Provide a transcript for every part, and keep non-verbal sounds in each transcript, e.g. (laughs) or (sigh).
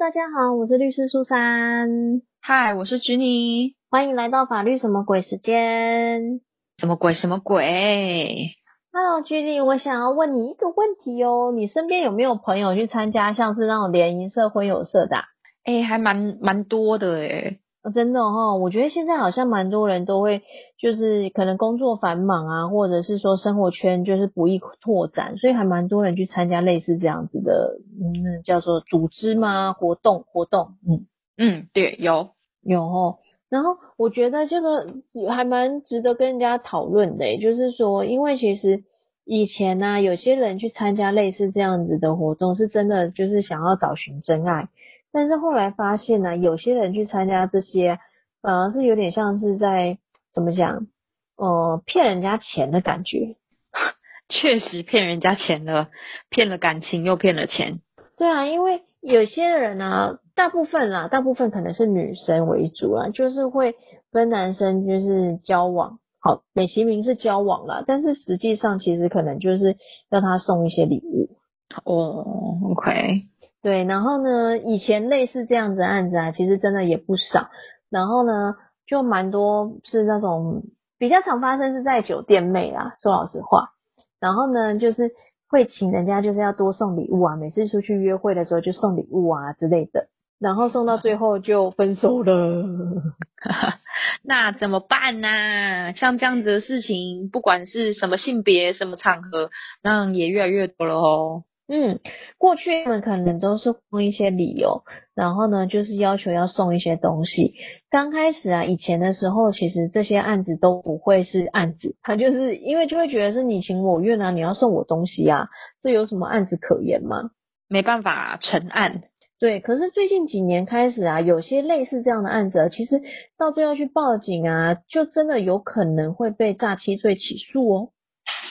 大家好，我是律师苏珊。嗨，我是菊妮。欢迎来到法律什么鬼时间？什么鬼？什么鬼？Hello，菊妮，我想要问你一个问题哦。你身边有没有朋友去参加像是那种联谊社、婚友社的？哎，还蛮蛮多的哎。真的哈，我觉得现在好像蛮多人都会，就是可能工作繁忙啊，或者是说生活圈就是不易拓展，所以还蛮多人去参加类似这样子的，嗯，叫做组织吗？活动活动，嗯嗯，对，有有哦。然后我觉得这个还蛮值得跟人家讨论的，就是说，因为其实以前呢，有些人去参加类似这样子的活动，是真的就是想要找寻真爱。但是后来发现呢，有些人去参加这些，反而是有点像是在怎么讲，呃，骗人家钱的感觉。(laughs) 确实骗人家钱了，骗了感情又骗了钱。对啊，因为有些人呢，大部分啦，大部分可能是女生为主啊，就是会跟男生就是交往，好，美其名是交往啦，但是实际上其实可能就是要他送一些礼物。哦，OK。对，然后呢，以前类似这样子案子啊，其实真的也不少。然后呢，就蛮多是那种比较常发生是在酒店妹啦，说老实话。然后呢，就是会请人家就是要多送礼物啊，每次出去约会的时候就送礼物啊之类的。然后送到最后就分手了。(laughs) 那怎么办呢？像这样子的事情，不管是什么性别、什么场合，那也越来越多了哦。嗯，过去他们可能都是用一些理由，然后呢，就是要求要送一些东西。刚开始啊，以前的时候，其实这些案子都不会是案子，他就是因为就会觉得是你情我愿啊，你要送我东西啊，这有什么案子可言吗？没办法成案。对，可是最近几年开始啊，有些类似这样的案子，其实到最后去报警啊，就真的有可能会被诈欺罪起诉哦。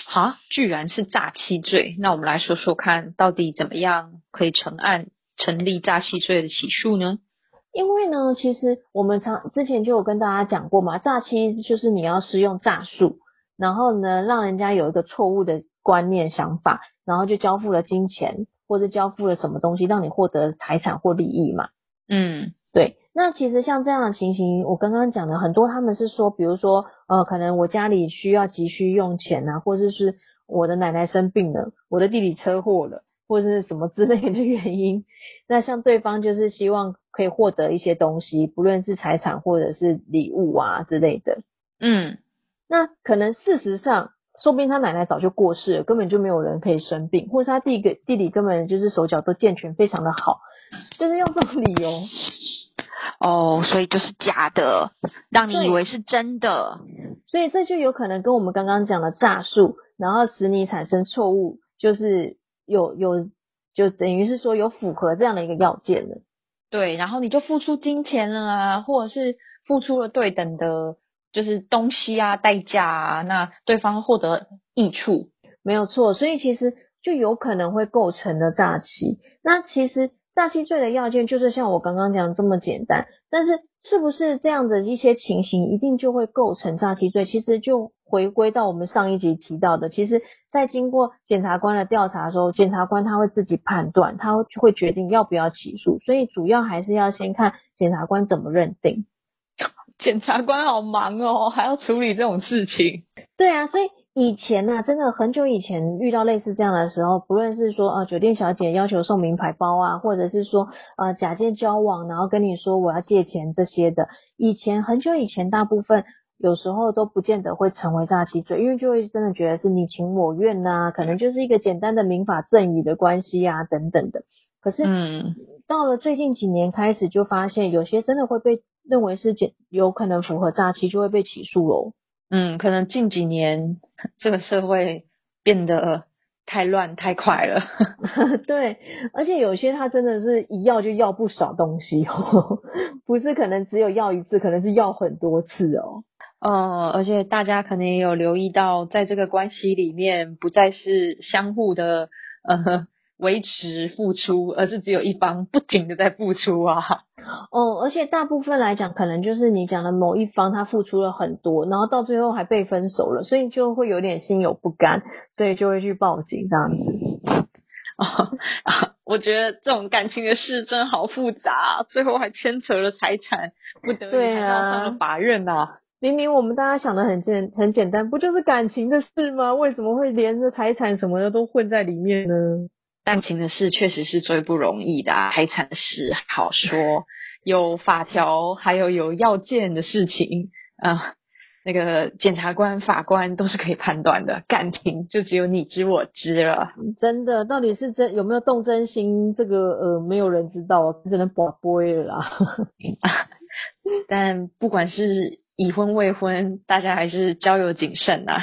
好，居然是诈欺罪，那我们来说说看到底怎么样可以成案成立诈欺罪的起诉呢？因为呢，其实我们常之前就有跟大家讲过嘛，诈欺就是你要使用诈术，然后呢，让人家有一个错误的观念想法，然后就交付了金钱或者交付了什么东西，让你获得财产或利益嘛。嗯，对。那其实像这样的情形，我刚刚讲的很多，他们是说，比如说，呃，可能我家里需要急需用钱啊，或者是我的奶奶生病了，我的弟弟车祸了，或者是什么之类的原因。那像对方就是希望可以获得一些东西，不论是财产或者是礼物啊之类的。嗯，那可能事实上，说不定他奶奶早就过世了，根本就没有人可以生病，或是他弟弟弟弟根本就是手脚都健全，非常的好，就是用这种理由。哦，所以就是假的，让你以为是真的，所以这就有可能跟我们刚刚讲的诈术，然后使你产生错误，就是有有就等于是说有符合这样的一个要件了。对，然后你就付出金钱了啊，或者是付出了对等的，就是东西啊代价啊，那对方获得益处，没有错，所以其实就有可能会构成的诈欺。那其实。诈欺罪的要件就是像我刚刚讲这么简单，但是是不是这样的一些情形一定就会构成诈欺罪？其实就回归到我们上一集提到的，其实，在经过检察官的调查的时候，检察官他会自己判断，他会决定要不要起诉，所以主要还是要先看检察官怎么认定。(laughs) 检察官好忙哦，还要处理这种事情。对啊，所以。以前呢，真的很久以前遇到类似这样的时候，不论是说呃酒店小姐要求送名牌包啊，或者是说呃假借交往，然后跟你说我要借钱这些的，以前很久以前，大部分有时候都不见得会成为诈欺罪，因为就会真的觉得是你情我愿呐，可能就是一个简单的民法赠与的关系啊等等的。可是，嗯，到了最近几年开始，就发现有些真的会被认为是简有可能符合诈欺，就会被起诉喽。嗯，可能近几年 (laughs) 这个社会变得太乱太快了。(laughs) 对，而且有些他真的是一要就要不少东西哦，(laughs) 不是可能只有要一次，可能是要很多次哦。呃，而且大家可能也有留意到，在这个关系里面，不再是相互的呃。维持付出，而是只有一方不停的在付出啊。哦，而且大部分来讲，可能就是你讲的某一方他付出了很多，然后到最后还被分手了，所以就会有点心有不甘，所以就会去报警这样子。啊，我觉得这种感情的事真的好复杂，最后还牵扯了财产，不得已还闹上了法院呐。明明我们大家想的很简很简单，不就是感情的事吗？为什么会连着财产什么的都混在里面呢？感情的事确实是最不容易的，啊财产的事好说，(laughs) 有法条，还有有要件的事情啊。那个检察官、法官都是可以判断的，感情就只有你知我知了。真的，到底是真有没有动真心，这个呃，没有人知道，只能保播了啦。(laughs) 但不管是已婚未婚，大家还是交友谨慎呐。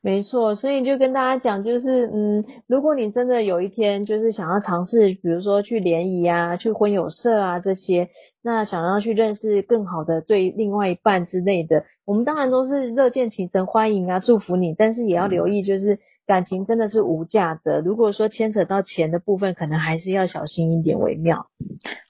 没错，所以就跟大家讲，就是嗯，如果你真的有一天就是想要尝试，比如说去联谊啊、去婚友社啊这些，那想要去认识更好的对另外一半之类的，我们当然都是热见其成，欢迎啊，祝福你，但是也要留意，就是感情真的是无价的。如果说牵扯到钱的部分，可能还是要小心一点为妙，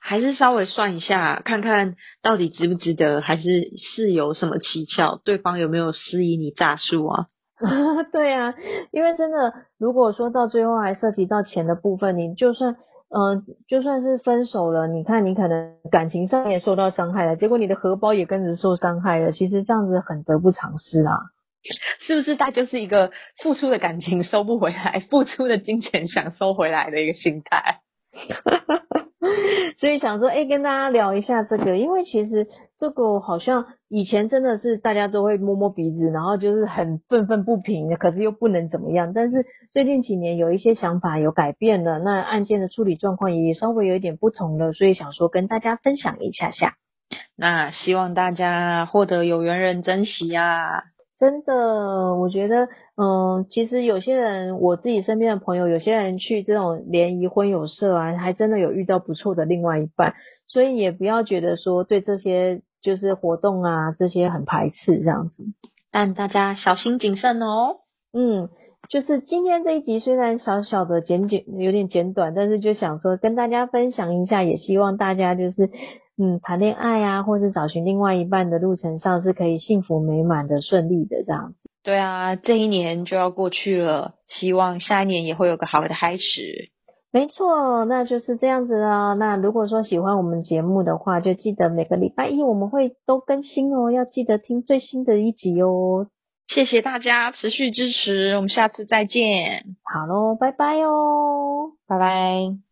还是稍微算一下，看看到底值不值得，还是是有什么蹊跷，对方有没有施以你诈术啊？(laughs) 对啊，因为真的，如果说到最后还涉及到钱的部分，你就算，嗯，就算是分手了，你看你可能感情上也受到伤害了，结果你的荷包也跟着受伤害了，其实这样子很得不偿失啊。(laughs) 是不是？他就是一个付出的感情收不回来，付出的金钱想收回来的一个心态。(laughs) (laughs) 所以想说，哎，跟大家聊一下这个，因为其实这个好像以前真的是大家都会摸摸鼻子，然后就是很愤愤不平的，可是又不能怎么样。但是最近几年有一些想法有改变了，那案件的处理状况也稍微有一点不同了，所以想说跟大家分享一下下。那希望大家获得有缘人珍惜啊。真的，我觉得，嗯，其实有些人，我自己身边的朋友，有些人去这种联谊婚友社啊，还真的有遇到不错的另外一半，所以也不要觉得说对这些就是活动啊这些很排斥这样子，但大家小心谨慎哦。嗯，就是今天这一集虽然小小的简简有点简短，但是就想说跟大家分享一下，也希望大家就是。嗯，谈恋爱啊，或是找寻另外一半的路程上是可以幸福美满的、顺利的这样。对啊，这一年就要过去了，希望下一年也会有个好的开始。没错，那就是这样子了。那如果说喜欢我们节目的话，就记得每个礼拜一我们会都更新哦，要记得听最新的一集哦。谢谢大家持续支持，我们下次再见。好喽，拜拜哦，拜拜。